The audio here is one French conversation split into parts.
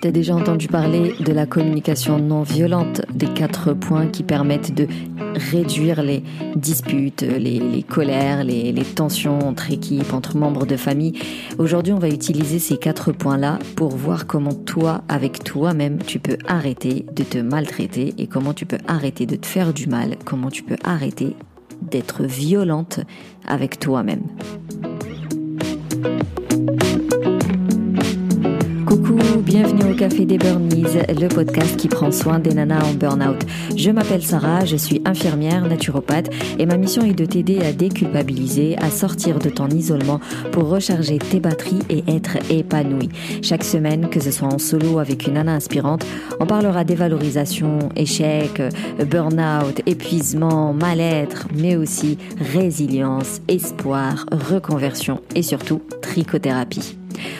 T'as déjà entendu parler de la communication non violente, des quatre points qui permettent de réduire les disputes, les, colères, les, tensions entre équipes, entre membres de famille. Aujourd'hui, on va utiliser ces quatre points-là pour voir comment toi, avec toi-même, tu peux arrêter de te maltraiter et comment tu peux arrêter de te faire du mal, comment tu peux arrêter d'être violente avec toi-même. Coucou, bienvenue au Café des Burnies, le podcast qui prend soin des nanas en burn-out. Je m'appelle Sarah, je suis infirmière, naturopathe et ma mission est de t'aider à déculpabiliser, à sortir de ton isolement pour recharger tes batteries et être épanouie. Chaque semaine, que ce soit en solo avec une nana inspirante, on parlera dévalorisation, échec, burn-out, épuisement, mal-être, mais aussi résilience, espoir, reconversion et surtout trichothérapie.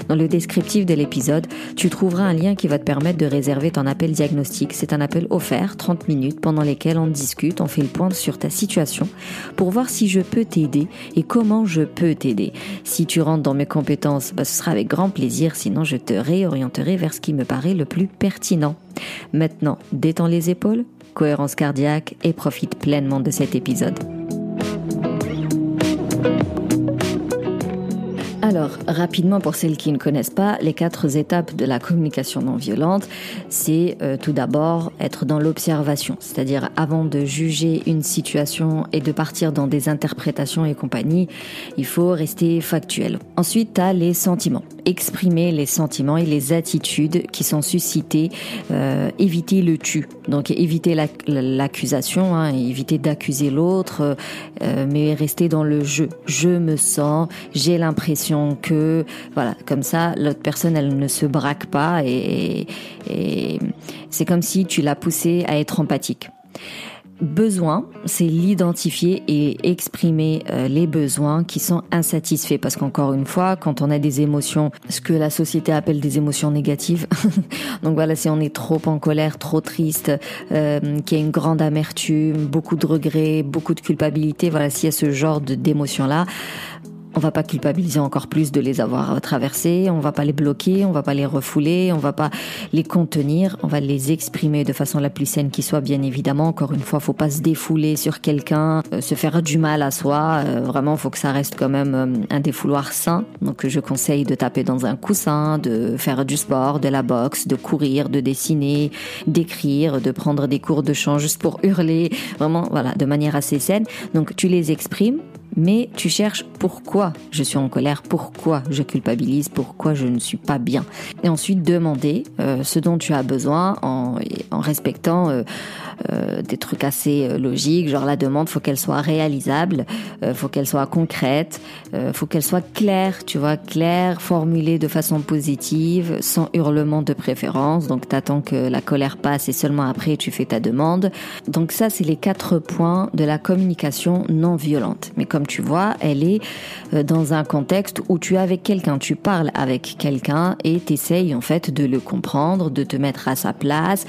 Dans le descriptif de l'épisode, tu trouveras un lien qui va te permettre de réserver ton appel diagnostic. C'est un appel offert, 30 minutes, pendant lesquelles on discute, on fait le point sur ta situation pour voir si je peux t'aider et comment je peux t'aider. Si tu rentres dans mes compétences, bah, ce sera avec grand plaisir, sinon je te réorienterai vers ce qui me paraît le plus pertinent. Maintenant, détends les épaules, cohérence cardiaque et profite pleinement de cet épisode. Alors, rapidement, pour celles qui ne connaissent pas, les quatre étapes de la communication non violente, c'est euh, tout d'abord être dans l'observation, c'est-à-dire avant de juger une situation et de partir dans des interprétations et compagnie, il faut rester factuel. Ensuite, tu as les sentiments exprimer les sentiments et les attitudes qui sont suscités, euh, éviter le tu. Donc éviter l'accusation, hein, éviter d'accuser l'autre, euh, mais rester dans le je. Je me sens, j'ai l'impression que, voilà, comme ça, l'autre personne, elle ne se braque pas et, c'est comme si tu l'as poussé à être empathique. Besoin, c'est l'identifier et exprimer euh, les besoins qui sont insatisfaits. Parce qu'encore une fois, quand on a des émotions, ce que la société appelle des émotions négatives, donc voilà, si on est trop en colère, trop triste, euh, qu'il y a une grande amertume, beaucoup de regrets, beaucoup de culpabilité, voilà, s'il y a ce genre d'émotions-là, on va pas culpabiliser encore plus de les avoir traversés, on va pas les bloquer, on va pas les refouler, on va pas les contenir, on va les exprimer de façon la plus saine qui soit bien évidemment. Encore une fois, faut pas se défouler sur quelqu'un, euh, se faire du mal à soi, euh, vraiment faut que ça reste quand même euh, un défouloir sain. Donc je conseille de taper dans un coussin, de faire du sport, de la boxe, de courir, de dessiner, d'écrire, de prendre des cours de chant juste pour hurler, vraiment voilà, de manière assez saine. Donc tu les exprimes mais tu cherches pourquoi je suis en colère, pourquoi je culpabilise, pourquoi je ne suis pas bien. Et ensuite demander euh, ce dont tu as besoin en, respectant euh, euh, des trucs assez logiques, genre la demande faut qu'elle soit réalisable, faut qu'elle soit concrète, faut qu'elle soit claire, tu vois, claire, formulée de façon positive, sans hurlement de préférence. Donc t'attends que la colère passe et seulement après tu fais ta demande. Donc ça c'est les quatre points de la communication non violente. Mais comme tu vois, elle est dans un contexte où tu es avec quelqu'un, tu parles avec quelqu'un et t'essayes en fait de le comprendre, de te mettre à sa place,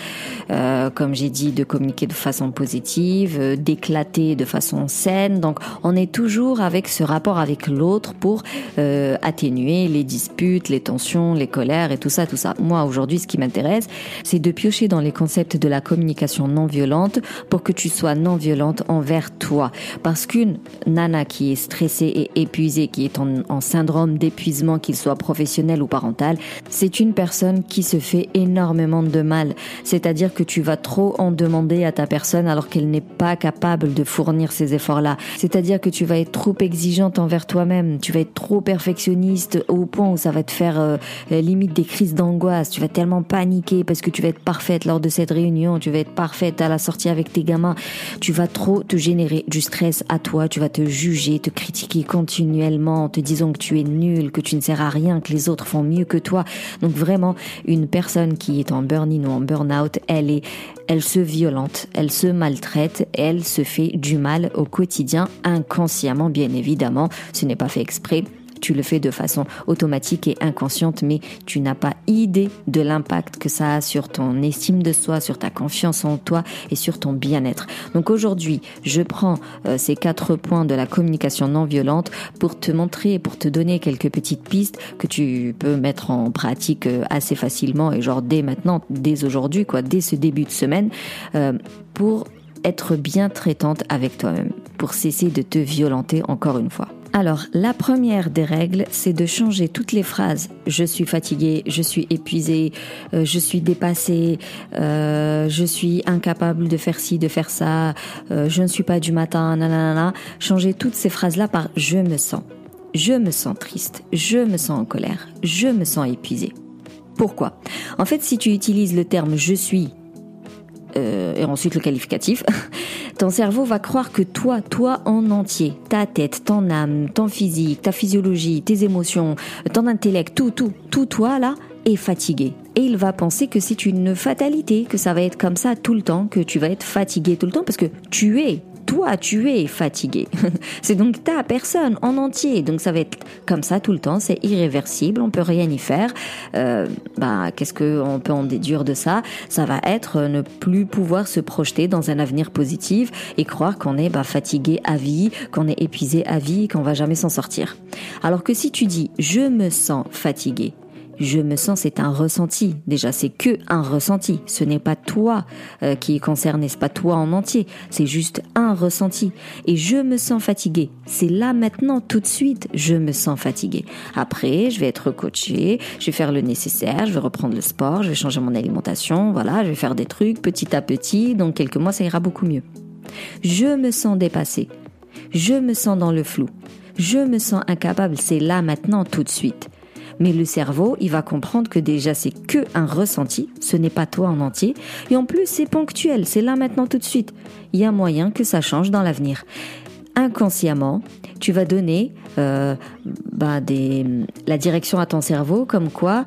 euh, comme j'ai dit, de communiquer de façon positive, euh, d'éclater de façon saine. Donc on est toujours avec ce rapport avec l'autre pour euh, atténuer les disputes, les tensions, les colères et tout ça, tout ça. Moi aujourd'hui, ce qui m'intéresse, c'est de piocher dans les concepts de la communication non violente pour que tu sois non violente envers toi. Parce qu'une nana qui est stressée et épuisée, qui est en, en syndrome d'épuisement, qu'il soit professionnel ou parental, c'est une personne qui se fait énormément de mal. C'est-à-dire que tu vas trop en demander à ta personne alors qu'elle n'est pas capable de fournir ces efforts-là. C'est-à-dire que tu vas être trop exigeante envers toi-même, tu vas être trop perfectionniste au point où ça va te faire euh, limite des crises d'angoisse, tu vas tellement paniquer parce que tu vas être parfaite lors de cette réunion, tu vas être parfaite à la sortie avec tes gamins, tu vas trop te générer du stress à toi, tu vas te juger, te critiquer continuellement en te disant que tu es nul, que tu ne sers à rien, que les autres font mieux que toi. Donc vraiment, une personne qui est en burn-in ou en burn-out, elle est, elle se violente elle se maltraite, elle se fait du mal au quotidien, inconsciemment bien évidemment, ce n'est pas fait exprès. Tu le fais de façon automatique et inconsciente, mais tu n'as pas idée de l'impact que ça a sur ton estime de soi, sur ta confiance en toi et sur ton bien-être. Donc aujourd'hui, je prends euh, ces quatre points de la communication non violente pour te montrer pour te donner quelques petites pistes que tu peux mettre en pratique euh, assez facilement et genre dès maintenant, dès aujourd'hui, quoi, dès ce début de semaine, euh, pour être bien traitante avec toi-même, pour cesser de te violenter encore une fois. Alors, la première des règles, c'est de changer toutes les phrases. Je suis fatiguée, je suis épuisée, euh, je suis dépassée, euh, je suis incapable de faire ci, de faire ça, euh, je ne suis pas du matin, nanana. Changer toutes ces phrases-là par je me sens. Je me sens triste, je me sens en colère, je me sens épuisée. Pourquoi? En fait, si tu utilises le terme je suis et ensuite le qualificatif, ton cerveau va croire que toi, toi en entier, ta tête, ton âme, ton physique, ta physiologie, tes émotions, ton intellect, tout, tout, tout toi là, est fatigué. Et il va penser que c'est une fatalité, que ça va être comme ça tout le temps, que tu vas être fatigué tout le temps parce que tu es toi, tu es fatigué. c'est donc ta personne en entier. Donc ça va être comme ça tout le temps. C'est irréversible. On peut rien y faire. Euh, bah, qu'est-ce qu'on peut en déduire de ça? Ça va être ne plus pouvoir se projeter dans un avenir positif et croire qu'on est bah, fatigué à vie, qu'on est épuisé à vie, qu'on va jamais s'en sortir. Alors que si tu dis je me sens fatigué, je me sens, c'est un ressenti. Déjà, c'est que un ressenti. Ce n'est pas toi euh, qui est concerné, c'est pas toi en entier. C'est juste un ressenti. Et je me sens fatigué. C'est là maintenant, tout de suite, je me sens fatigué. Après, je vais être coaché, je vais faire le nécessaire, je vais reprendre le sport, je vais changer mon alimentation, voilà, je vais faire des trucs petit à petit. Donc quelques mois, ça ira beaucoup mieux. Je me sens dépassé. Je me sens dans le flou. Je me sens incapable. C'est là maintenant, tout de suite. Mais le cerveau, il va comprendre que déjà c'est que un ressenti, ce n'est pas toi en entier, et en plus c'est ponctuel, c'est là maintenant tout de suite. Il y a moyen que ça change dans l'avenir. Inconsciemment, tu vas donner euh, bah, la direction à ton cerveau comme quoi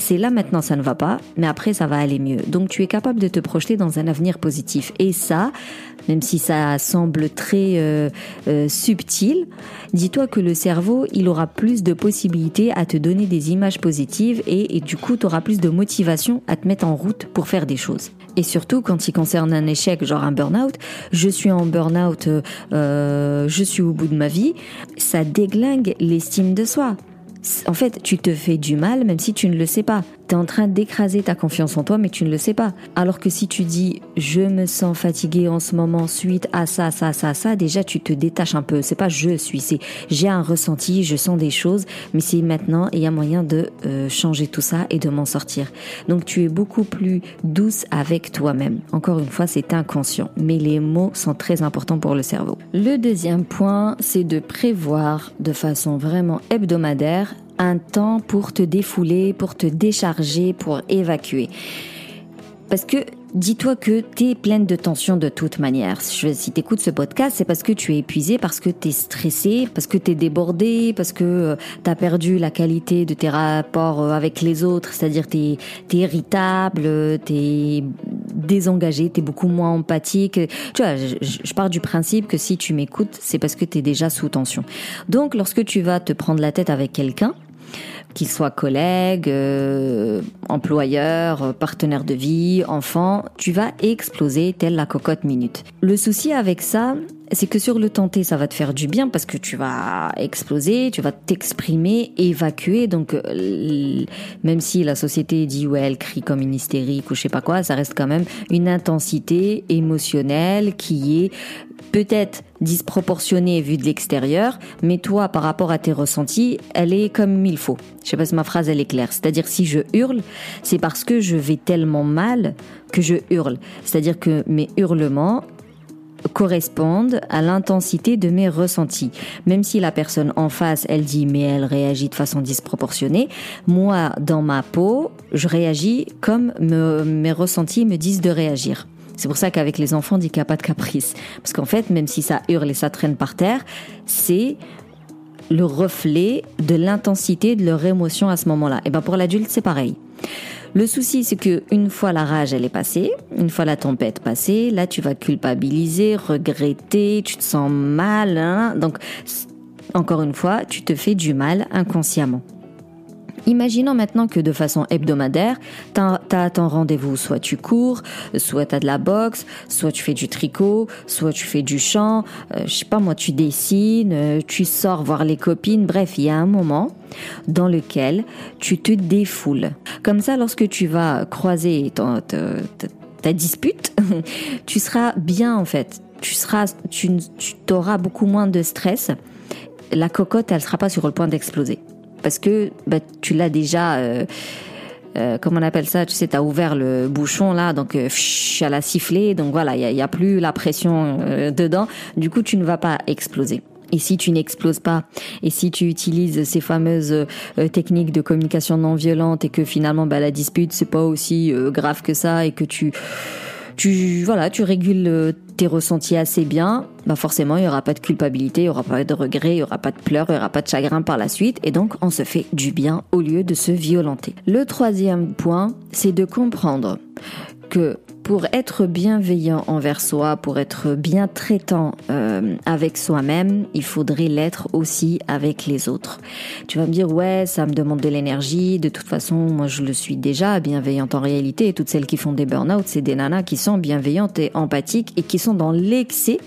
c'est là maintenant ça ne va pas, mais après ça va aller mieux. Donc tu es capable de te projeter dans un avenir positif. Et ça, même si ça semble très euh, euh, subtil, dis-toi que le cerveau, il aura plus de possibilités à te donner des images positives et, du coup, tu auras plus de motivation à te mettre en route pour faire des choses. Et surtout quand il concerne un échec, genre un burn-out, je suis en burn-out, euh, je suis au bout de ma vie, ça déglingue l'estime de soi en fait, tu te fais du mal même si tu ne le sais pas. Tu es en train d'écraser ta confiance en toi, mais tu ne le sais pas. Alors que si tu dis je me sens fatigué en ce moment suite à ça, ça, ça, ça, déjà tu te détaches un peu. C'est pas je suis, c'est j'ai un ressenti, je sens des choses, mais c'est maintenant et il y a moyen de euh, changer tout ça et de m'en sortir. Donc tu es beaucoup plus douce avec toi-même. Encore une fois, c'est inconscient, mais les mots sont très importants pour le cerveau. Le deuxième point, c'est de prévoir de façon vraiment hebdomadaire un temps pour te défouler, pour te décharger, pour évacuer. Parce que dis-toi que tu es pleine de tension de toute manière. Si tu écoutes ce podcast, c'est parce que tu es épuisé, parce que tu es stressé, parce que tu es débordé, parce que euh, tu as perdu la qualité de tes rapports euh, avec les autres, c'est-à-dire tu es, irritable, tu es désengagé, tu es beaucoup moins empathique. Tu vois, je, je pars du principe que si tu m'écoutes, c'est parce que tu es déjà sous tension. Donc lorsque tu vas te prendre la tête avec quelqu'un, qu'ils soient collègues, euh, employeurs, euh, partenaires de vie, enfants, tu vas exploser telle la cocotte minute. Le souci avec ça, c'est que sur le tenté, ça va te faire du bien parce que tu vas exploser, tu vas t'exprimer, évacuer. Donc, euh, même si la société dit ouais, elle crie comme une hystérique ou je sais pas quoi, ça reste quand même une intensité émotionnelle qui est peut-être disproportionnée vue de l'extérieur, mais toi, par rapport à tes ressentis, elle est comme il faut. Je sais pas si ma phrase elle est claire. C'est-à-dire si je hurle, c'est parce que je vais tellement mal que je hurle. C'est-à-dire que mes hurlements correspondent à l'intensité de mes ressentis. Même si la personne en face, elle dit mais elle réagit de façon disproportionnée, moi, dans ma peau, je réagis comme mes ressentis me disent de réagir. C'est pour ça qu'avec les enfants, on dit qu'il n'y a pas de caprice. Parce qu'en fait, même si ça hurle et ça traîne par terre, c'est le reflet de l'intensité de leur émotion à ce moment-là. Et ben pour l'adulte, c'est pareil. Le souci, c'est que une fois la rage elle est passée, une fois la tempête passée, là tu vas culpabiliser, regretter, tu te sens mal. Hein Donc encore une fois, tu te fais du mal inconsciemment. Imaginons maintenant que de façon hebdomadaire, tu as ton rendez-vous, soit tu cours, soit tu as de la boxe, soit tu fais du tricot, soit tu fais du chant, euh, je sais pas moi, tu dessines, euh, tu sors voir les copines, bref, il y a un moment dans lequel tu te défoules. Comme ça, lorsque tu vas croiser ta, ta dispute, tu seras bien en fait. Tu seras, tu, tu auras beaucoup moins de stress. La cocotte, elle sera pas sur le point d'exploser parce que bah, tu l'as déjà. Euh, euh, comment on appelle ça Tu sais, t'as ouvert le bouchon là, donc euh, elle a sifflé, donc voilà, il y a, plus la pression euh, dedans. Du coup, tu ne vas pas exploser. Et si tu n'exploses pas, et si tu utilises ces fameuses euh, techniques de communication non violente et que finalement bah, la dispute c'est pas aussi grave que ça et que tu tu voilà, tu régules euh, tes ressentis assez bien, bah forcément il y aura pas de culpabilité, il y aura pas de regret, il y aura pas de pleurs, il y aura pas de chagrin par la suite et donc on se fait du bien au lieu de se violenter. Le troisième point, c'est de comprendre que pour être bienveillant envers soi, pour être bien traitant euh, avec soi-même, il faudrait l'être aussi avec les autres. Tu vas me dire ouais, ça me demande de l'énergie. De toute façon, moi je le suis déjà bienveillante en réalité. Et toutes celles qui font des burn-out, c'est des nanas qui sont bienveillantes et empathiques et qui sont dans l'excès.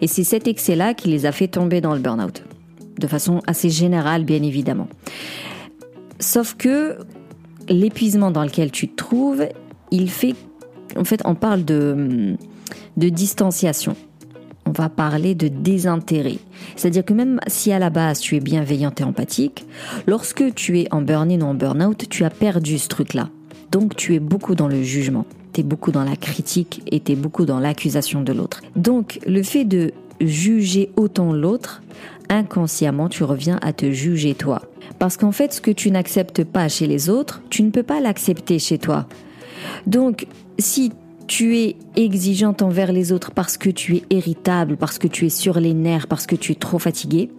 Et c'est cet excès-là qui les a fait tomber dans le burn-out, de façon assez générale, bien évidemment. Sauf que l'épuisement dans lequel tu te trouves, il fait en fait, on parle de, de distanciation. On va parler de désintérêt. C'est-à-dire que même si à la base tu es bienveillante et empathique, lorsque tu es en burn-in ou en burn-out, tu as perdu ce truc-là. Donc tu es beaucoup dans le jugement, tu es beaucoup dans la critique et tu es beaucoup dans l'accusation de l'autre. Donc le fait de juger autant l'autre, inconsciemment tu reviens à te juger toi. Parce qu'en fait ce que tu n'acceptes pas chez les autres, tu ne peux pas l'accepter chez toi. Donc si tu es exigeante envers les autres parce que tu es irritable, parce que tu es sur les nerfs, parce que tu es trop fatigué,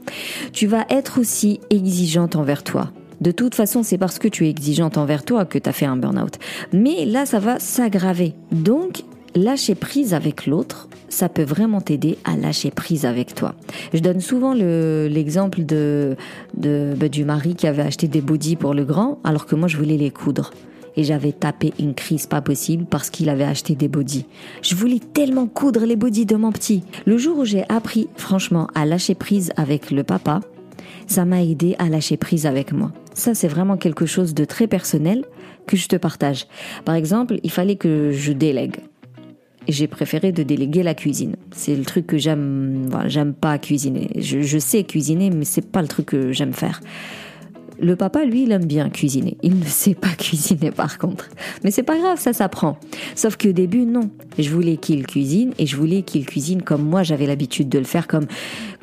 tu vas être aussi exigeante envers toi. De toute façon, c'est parce que tu es exigeante envers toi que tu as fait un burn-out. Mais là, ça va s'aggraver. Donc, lâcher prise avec l'autre, ça peut vraiment t'aider à lâcher prise avec toi. Je donne souvent l'exemple de, de, bah, du mari qui avait acheté des bodys pour le grand, alors que moi, je voulais les coudre et j'avais tapé une crise pas possible parce qu'il avait acheté des bodys. Je voulais tellement coudre les bodys de mon petit. Le jour où j'ai appris franchement à lâcher prise avec le papa, ça m'a aidé à lâcher prise avec moi. Ça, c'est vraiment quelque chose de très personnel que je te partage. Par exemple, il fallait que je délègue. J'ai préféré de déléguer la cuisine. C'est le truc que j'aime, j'aime pas cuisiner. Je, je sais cuisiner, mais c'est pas le truc que j'aime faire. Le papa, lui, il aime bien cuisiner. Il ne sait pas cuisiner par contre. Mais c'est pas grave, ça s'apprend. Sauf qu'au début, non. Je voulais qu'il cuisine et je voulais qu'il cuisine comme moi j'avais l'habitude de le faire, comme,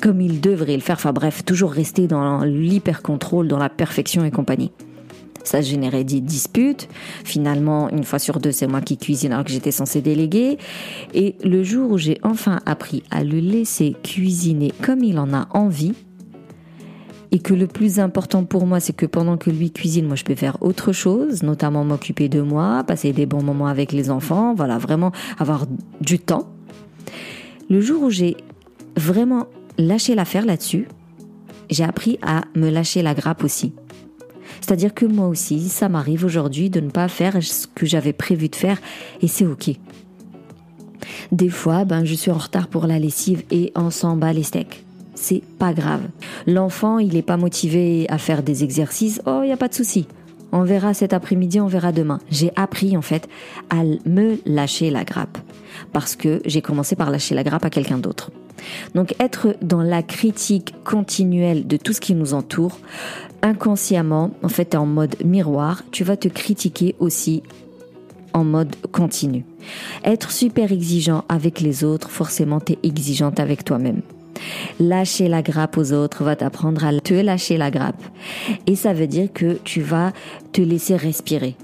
comme il devrait le faire. Enfin bref, toujours rester dans l'hyper-contrôle, dans la perfection et compagnie. Ça générait des disputes. Finalement, une fois sur deux, c'est moi qui cuisine alors que j'étais censée déléguer. Et le jour où j'ai enfin appris à le laisser cuisiner comme il en a envie, et que le plus important pour moi, c'est que pendant que lui cuisine, moi je peux faire autre chose, notamment m'occuper de moi, passer des bons moments avec les enfants, voilà, vraiment avoir du temps. Le jour où j'ai vraiment lâché l'affaire là-dessus, j'ai appris à me lâcher la grappe aussi. C'est-à-dire que moi aussi, ça m'arrive aujourd'hui de ne pas faire ce que j'avais prévu de faire et c'est ok. Des fois, ben, je suis en retard pour la lessive et on s'en bat les steaks c'est pas grave. L'enfant, il n'est pas motivé à faire des exercices, oh, il n'y a pas de souci. On verra cet après-midi, on verra demain. J'ai appris en fait à me lâcher la grappe parce que j'ai commencé par lâcher la grappe à quelqu'un d'autre. Donc être dans la critique continuelle de tout ce qui nous entoure, inconsciemment, en fait, en mode miroir, tu vas te critiquer aussi en mode continu. Être super exigeant avec les autres, forcément, tu es exigeante avec toi-même. Lâcher la grappe aux autres va t'apprendre à te lâcher la grappe. Et ça veut dire que tu vas te laisser respirer.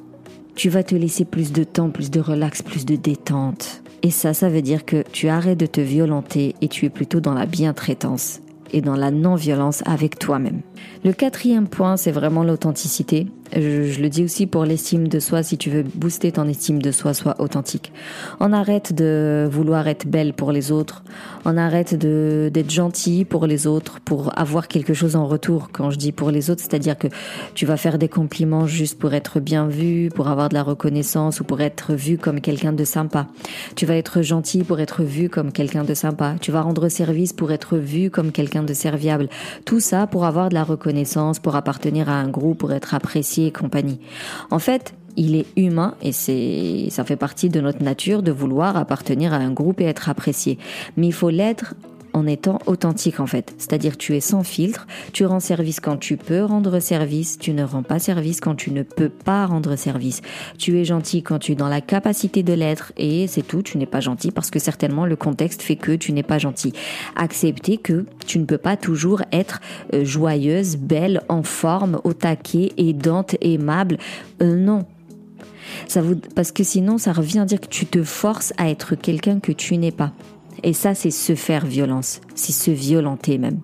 Tu vas te laisser plus de temps, plus de relax, plus de détente. Et ça, ça veut dire que tu arrêtes de te violenter et tu es plutôt dans la bientraitance et dans la non-violence avec toi-même. Le quatrième point, c'est vraiment l'authenticité. Je, le dis aussi pour l'estime de soi. Si tu veux booster ton estime de soi, sois authentique. On arrête de vouloir être belle pour les autres. On arrête de d'être gentil pour les autres, pour avoir quelque chose en retour. Quand je dis pour les autres, c'est-à-dire que tu vas faire des compliments juste pour être bien vu, pour avoir de la reconnaissance ou pour être vu comme quelqu'un de sympa. Tu vas être gentil pour être vu comme quelqu'un de sympa. Tu vas rendre service pour être vu comme quelqu'un de serviable. Tout ça pour avoir de la reconnaissance, pour appartenir à un groupe, pour être apprécié et compagnie. En fait, il est humain et c'est ça fait partie de notre nature de vouloir appartenir à un groupe et être apprécié. Mais il faut l'être en étant authentique en fait. C'est-à-dire tu es sans filtre, tu rends service quand tu peux rendre service, tu ne rends pas service quand tu ne peux pas rendre service. Tu es gentil quand tu es dans la capacité de l'être et c'est tout, tu n'es pas gentil parce que certainement le contexte fait que tu n'es pas gentil. Accepter que tu ne peux pas toujours être euh, joyeuse, belle, en forme, au taquet, aidante, aimable. Euh, non, ça vous, parce que sinon, ça revient à dire que tu te forces à être quelqu'un que tu n'es pas. Et ça, c'est se faire violence, c'est se violenter même.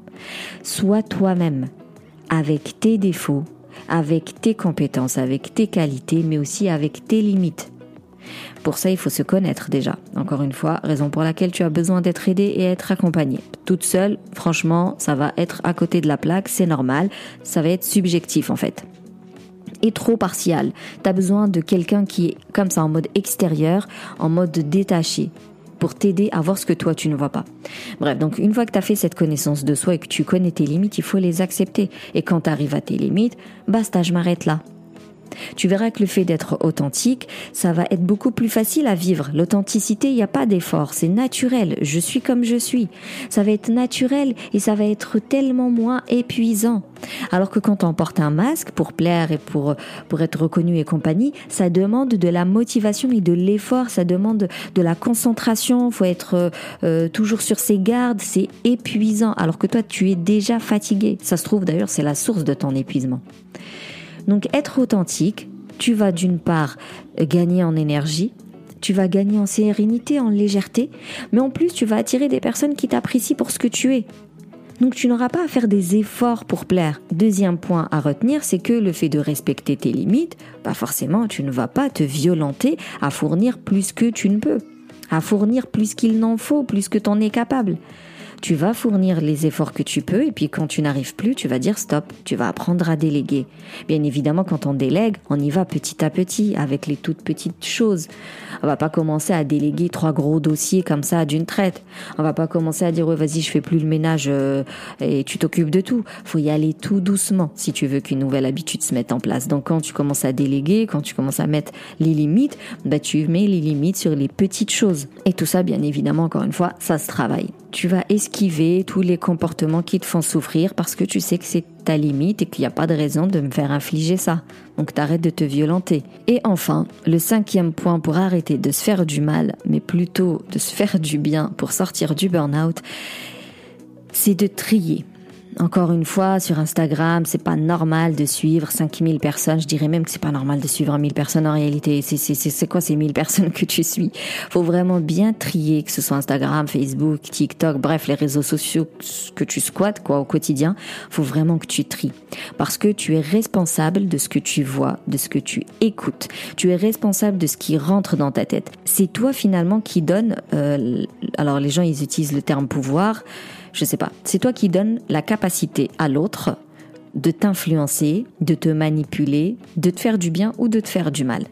Sois toi-même, avec tes défauts, avec tes compétences, avec tes qualités, mais aussi avec tes limites. Pour ça, il faut se connaître déjà. Encore une fois, raison pour laquelle tu as besoin d'être aidé et être accompagné. Toute seule, franchement, ça va être à côté de la plaque, c'est normal, ça va être subjectif en fait. Et trop partial. Tu as besoin de quelqu'un qui est comme ça en mode extérieur, en mode détaché, pour t'aider à voir ce que toi tu ne vois pas. Bref, donc une fois que tu as fait cette connaissance de soi et que tu connais tes limites, il faut les accepter. Et quand tu arrives à tes limites, basta, je m'arrête là. Tu verras que le fait d'être authentique, ça va être beaucoup plus facile à vivre. L'authenticité, il n'y a pas d'effort, c'est naturel. Je suis comme je suis. Ça va être naturel et ça va être tellement moins épuisant. Alors que quand on porte un masque pour plaire et pour, pour être reconnu et compagnie, ça demande de la motivation et de l'effort, ça demande de la concentration, faut être euh, toujours sur ses gardes, c'est épuisant. Alors que toi, tu es déjà fatigué. Ça se trouve d'ailleurs, c'est la source de ton épuisement. Donc être authentique, tu vas d'une part gagner en énergie, tu vas gagner en sérénité, en légèreté, mais en plus tu vas attirer des personnes qui t'apprécient pour ce que tu es. Donc tu n'auras pas à faire des efforts pour plaire. Deuxième point à retenir, c'est que le fait de respecter tes limites, pas forcément tu ne vas pas te violenter à fournir plus que tu ne peux, à fournir plus qu'il n'en faut, plus que tu en es capable tu vas fournir les efforts que tu peux et puis quand tu n'arrives plus, tu vas dire stop, tu vas apprendre à déléguer. Bien évidemment, quand on délègue, on y va petit à petit avec les toutes petites choses. On va pas commencer à déléguer trois gros dossiers comme ça d'une traite. On va pas commencer à dire vas-y, je fais plus le ménage euh, et tu t'occupes de tout. Faut y aller tout doucement si tu veux qu'une nouvelle habitude se mette en place. Donc quand tu commences à déléguer, quand tu commences à mettre les limites, bah tu mets les limites sur les petites choses. Et tout ça, bien évidemment, encore une fois, ça se travaille tu vas esquiver tous les comportements qui te font souffrir parce que tu sais que c'est ta limite et qu'il n'y a pas de raison de me faire infliger ça. Donc t'arrêtes de te violenter. Et enfin, le cinquième point pour arrêter de se faire du mal, mais plutôt de se faire du bien pour sortir du burn-out, c'est de trier. Encore une fois, sur Instagram, c'est pas normal de suivre 5000 personnes. Je dirais même que c'est pas normal de suivre 1000 personnes en réalité. C'est quoi ces 1000 personnes que tu suis? Faut vraiment bien trier, que ce soit Instagram, Facebook, TikTok, bref, les réseaux sociaux que tu squattes, quoi, au quotidien. Faut vraiment que tu tries. Parce que tu es responsable de ce que tu vois, de ce que tu écoutes. Tu es responsable de ce qui rentre dans ta tête. C'est toi finalement qui donne, euh, alors les gens, ils utilisent le terme pouvoir je sais pas. C'est toi qui donnes la capacité à l'autre de t'influencer, de te manipuler, de te faire du bien ou de te faire du mal.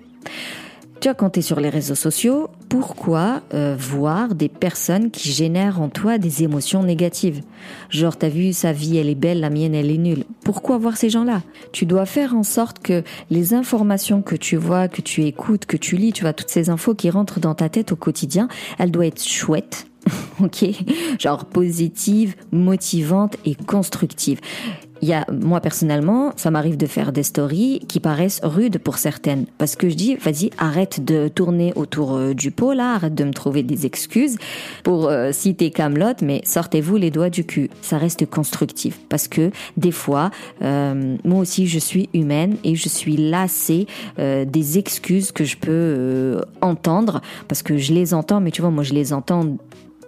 Tu as compté sur les réseaux sociaux, pourquoi euh, voir des personnes qui génèrent en toi des émotions négatives? Genre, t'as vu, sa vie, elle est belle, la mienne, elle est nulle. Pourquoi voir ces gens-là? Tu dois faire en sorte que les informations que tu vois, que tu écoutes, que tu lis, tu vois, toutes ces infos qui rentrent dans ta tête au quotidien, elles doivent être chouettes, ok Genre positive, motivante et constructive. Y a, moi personnellement, ça m'arrive de faire des stories qui paraissent rudes pour certaines. Parce que je dis, vas-y, arrête de tourner autour euh, du pot là, arrête de me trouver des excuses pour euh, citer Camelot, mais sortez-vous les doigts du cul. Ça reste constructif. Parce que des fois, euh, moi aussi, je suis humaine et je suis lassée des excuses que je peux entendre. Parce que je les entends, mais tu vois, moi je les entends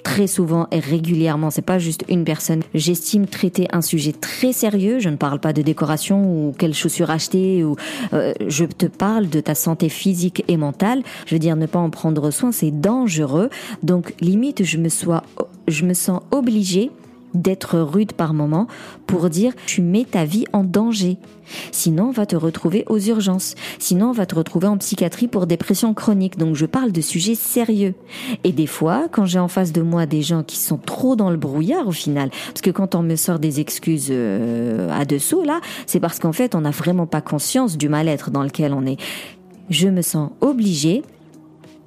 très souvent et régulièrement. C'est pas juste une personne. J'estime traiter un sujet très sérieux. Je ne parle pas de décoration ou quelles chaussures acheter ou euh, je te parle de ta santé physique et mentale. Je veux dire ne pas en prendre soin, c'est dangereux. Donc limite, je me sois, je me sens obligée d'être rude par moment pour dire tu mets ta vie en danger. Sinon, on va te retrouver aux urgences. Sinon, on va te retrouver en psychiatrie pour dépression chronique. Donc, je parle de sujets sérieux. Et des fois, quand j'ai en face de moi des gens qui sont trop dans le brouillard au final, parce que quand on me sort des excuses euh, à dessous, là, c'est parce qu'en fait, on n'a vraiment pas conscience du mal-être dans lequel on est. Je me sens obligée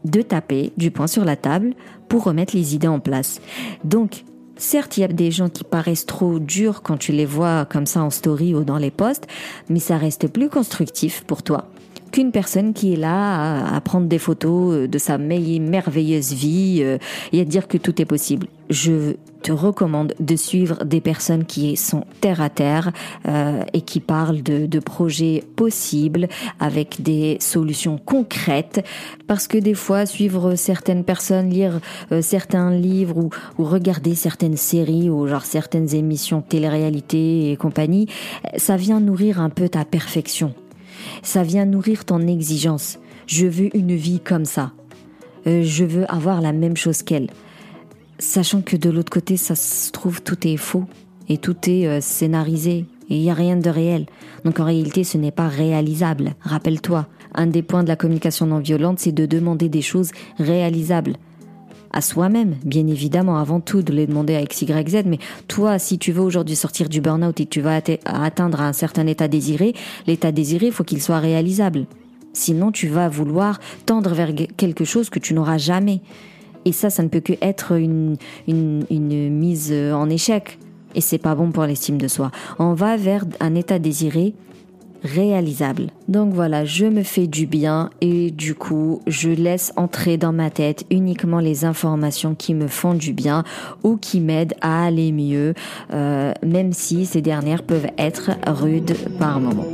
de taper du poing sur la table pour remettre les idées en place. Donc, Certes, il y a des gens qui paraissent trop durs quand tu les vois comme ça en story ou dans les posts, mais ça reste plus constructif pour toi qu'une personne qui est là à, prendre des photos de sa merveilleuse vie euh, et à dire que tout est possible. Je te recommande de suivre des personnes qui sont terre à terre euh, et qui parlent de, projets possibles avec des solutions concrètes parce que des fois suivre certaines personnes, lire euh, certains livres ou, ou, regarder certaines séries ou genre certaines émissions télé-réalité et compagnie, ça vient nourrir un peu ta perfection. Ça vient nourrir ton exigence. Je veux une vie comme ça. Euh, je veux avoir la même chose qu'elle sachant que de l'autre côté, ça se trouve, tout est faux et tout est euh, scénarisé et il n'y a rien de réel. Donc en réalité, ce n'est pas réalisable. Rappelle-toi, un des points de la communication non violente, c'est de demander des choses réalisables. À soi-même, bien évidemment, avant tout de les demander à X, Y, Z, mais toi, si tu veux aujourd'hui sortir du burn-out et que tu vas atteindre un certain état désiré, l'état désiré, il faut qu'il soit réalisable. Sinon, tu vas vouloir tendre vers quelque chose que tu n'auras jamais. Et ça, ça ne peut que être une, une, mise en échec. Et c'est pas bon pour l'estime de soi. On va vers un état désiré réalisable. Donc voilà, je me fais du bien et du coup, je laisse entrer dans ma tête uniquement les informations qui me font du bien ou qui m'aident à aller mieux, euh, même si ces dernières peuvent être rudes par moments.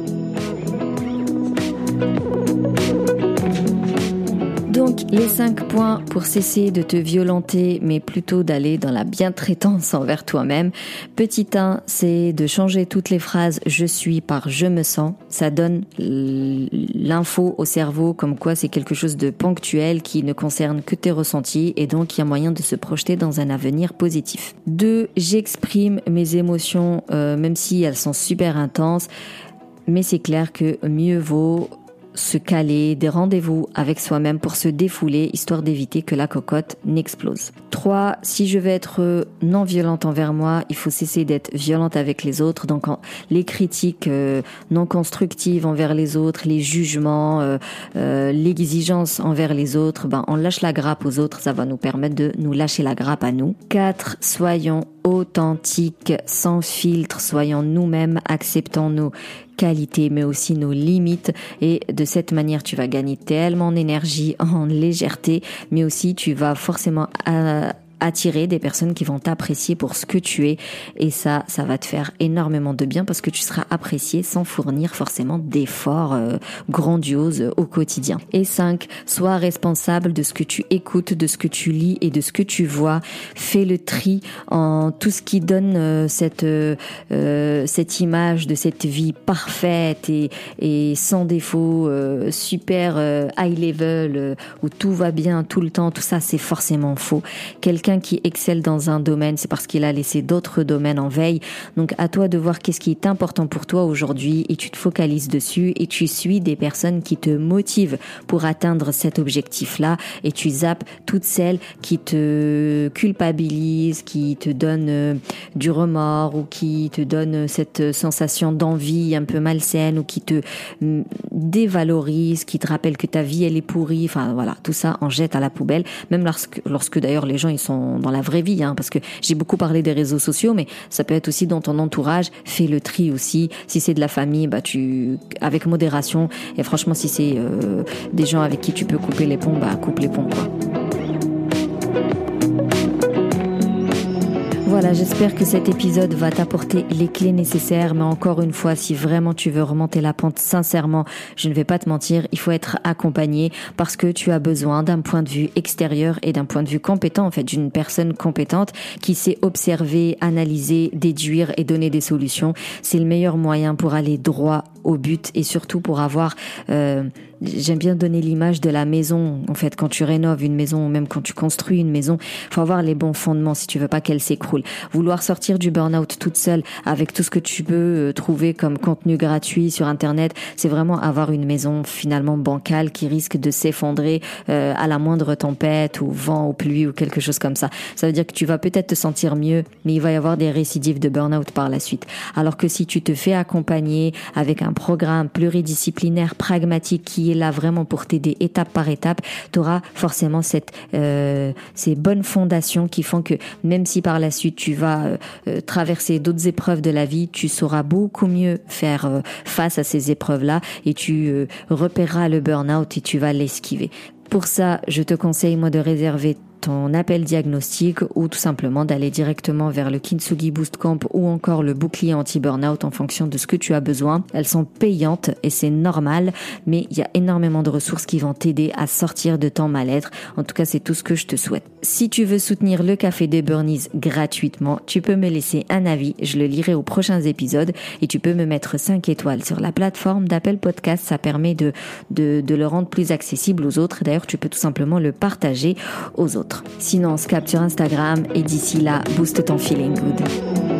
Donc, les cinq points pour cesser de te violenter, mais plutôt d'aller dans la bientraitance envers toi-même. Petit 1, c'est de changer toutes les phrases je suis par je me sens. Ça donne l'info au cerveau comme quoi c'est quelque chose de ponctuel qui ne concerne que tes ressentis et donc il y a moyen de se projeter dans un avenir positif. 2, j'exprime mes émotions euh, même si elles sont super intenses. Mais c'est clair que mieux vaut se caler des rendez-vous avec soi-même pour se défouler, histoire d'éviter que la cocotte n'explose. 3. Si je veux être non violente envers moi, il faut cesser d'être violente avec les autres. Donc les critiques euh, non constructives envers les autres, les jugements, euh, euh, l'exigence envers les autres, ben on lâche la grappe aux autres, ça va nous permettre de nous lâcher la grappe à nous. 4. Soyons authentiques, sans filtre, soyons nous-mêmes, acceptons nos mais aussi nos limites. Et de cette manière tu vas gagner tellement d'énergie en légèreté mais aussi tu vas forcément euh, attirer des personnes qui vont t'apprécier pour ce que tu es et ça ça va te faire énormément de bien parce que tu seras apprécié sans fournir forcément d'efforts euh, grandioses au quotidien. Et 5, sois responsable de ce que tu écoutes, de ce que tu lis et de ce que tu vois. Fais le tri en tout ce qui donne euh, cette euh, cette image de cette vie parfaite et, et sans défaut, super high level où tout va bien tout le temps, tout ça c'est forcément faux. Quelqu'un qui excelle dans un domaine, c'est parce qu'il a laissé d'autres domaines en veille. Donc à toi de voir qu'est-ce qui est important pour toi aujourd'hui et tu te focalises dessus et tu suis des personnes qui te motivent pour atteindre cet objectif-là et tu zappes toutes celles qui te culpabilisent, qui te donnent euh, du remords ou qui te donnent cette sensation d'envie un peu malsaine ou qui te mm, dévalorisent, qui te rappellent que ta vie elle est pourrie. Enfin voilà, tout ça en jette à la poubelle. Même lorsque, lorsque d'ailleurs les gens ils sont dans, la vraie vie, hein, parce que j'ai beaucoup parlé des réseaux sociaux, mais ça peut être aussi dans ton entourage. Fais le tri aussi. Si c'est de la famille, bah tu avec modération. Et franchement, si c'est euh, des gens avec qui tu peux couper les ponts, bah coupe les ponts. Voilà, j'espère que cet épisode va t'apporter les clés nécessaires, mais encore une fois, si vraiment tu veux remonter la pente sincèrement, je ne vais pas te mentir, il faut être accompagné parce que tu as besoin d'un point de vue extérieur et d'un point de vue compétent, en fait, d'une personne compétente qui sait observer, analyser, déduire et donner des solutions. C'est le meilleur moyen pour aller droit au but et surtout pour avoir euh, j'aime bien donner l'image de la maison. En fait, quand tu rénoves une maison ou même quand tu construis une maison, faut avoir les bons fondements si tu veux pas qu'elle s'écroule. Vouloir sortir du burn-out toute seule avec tout ce que tu peux euh, trouver comme contenu gratuit sur Internet, c'est vraiment avoir une maison finalement bancale qui risque de s'effondrer euh, à la moindre tempête ou vent ou pluie ou quelque chose comme ça. Ça veut dire que tu vas peut-être te sentir mieux, mais il va y avoir des récidives de burn-out par la suite. Alors que si tu te fais accompagner avec un programme pluridisciplinaire pragmatique qui est là vraiment pour t'aider étape par étape, tu auras forcément cette, euh, ces bonnes fondations qui font que même si par la suite tu vas euh, euh, traverser d'autres épreuves de la vie, tu sauras beaucoup mieux faire face à ces épreuves-là et tu repéreras le burn-out et tu vas l'esquiver. Pour ça, je te conseille moi de réserver ton appel diagnostic ou tout simplement d'aller directement vers le Kintsugi Boost Camp ou encore le bouclier anti-burnout en fonction de ce que tu as besoin. Elles sont payantes et c'est normal, mais il y a énormément de ressources qui vont t'aider à sortir de ton mal-être. En tout cas, c'est tout ce que je te souhaite. Si tu veux soutenir le Café des Burnies gratuitement, tu peux me laisser un avis, je le lirai aux prochains épisodes et tu peux me mettre 5 étoiles sur la plateforme d'Apple Podcast. Ça permet de, de, de le rendre plus accessible aux autres. D'ailleurs, tu peux tout simplement le partager aux autres. Sinon, on se capture Instagram et d'ici là, booste ton feeling good.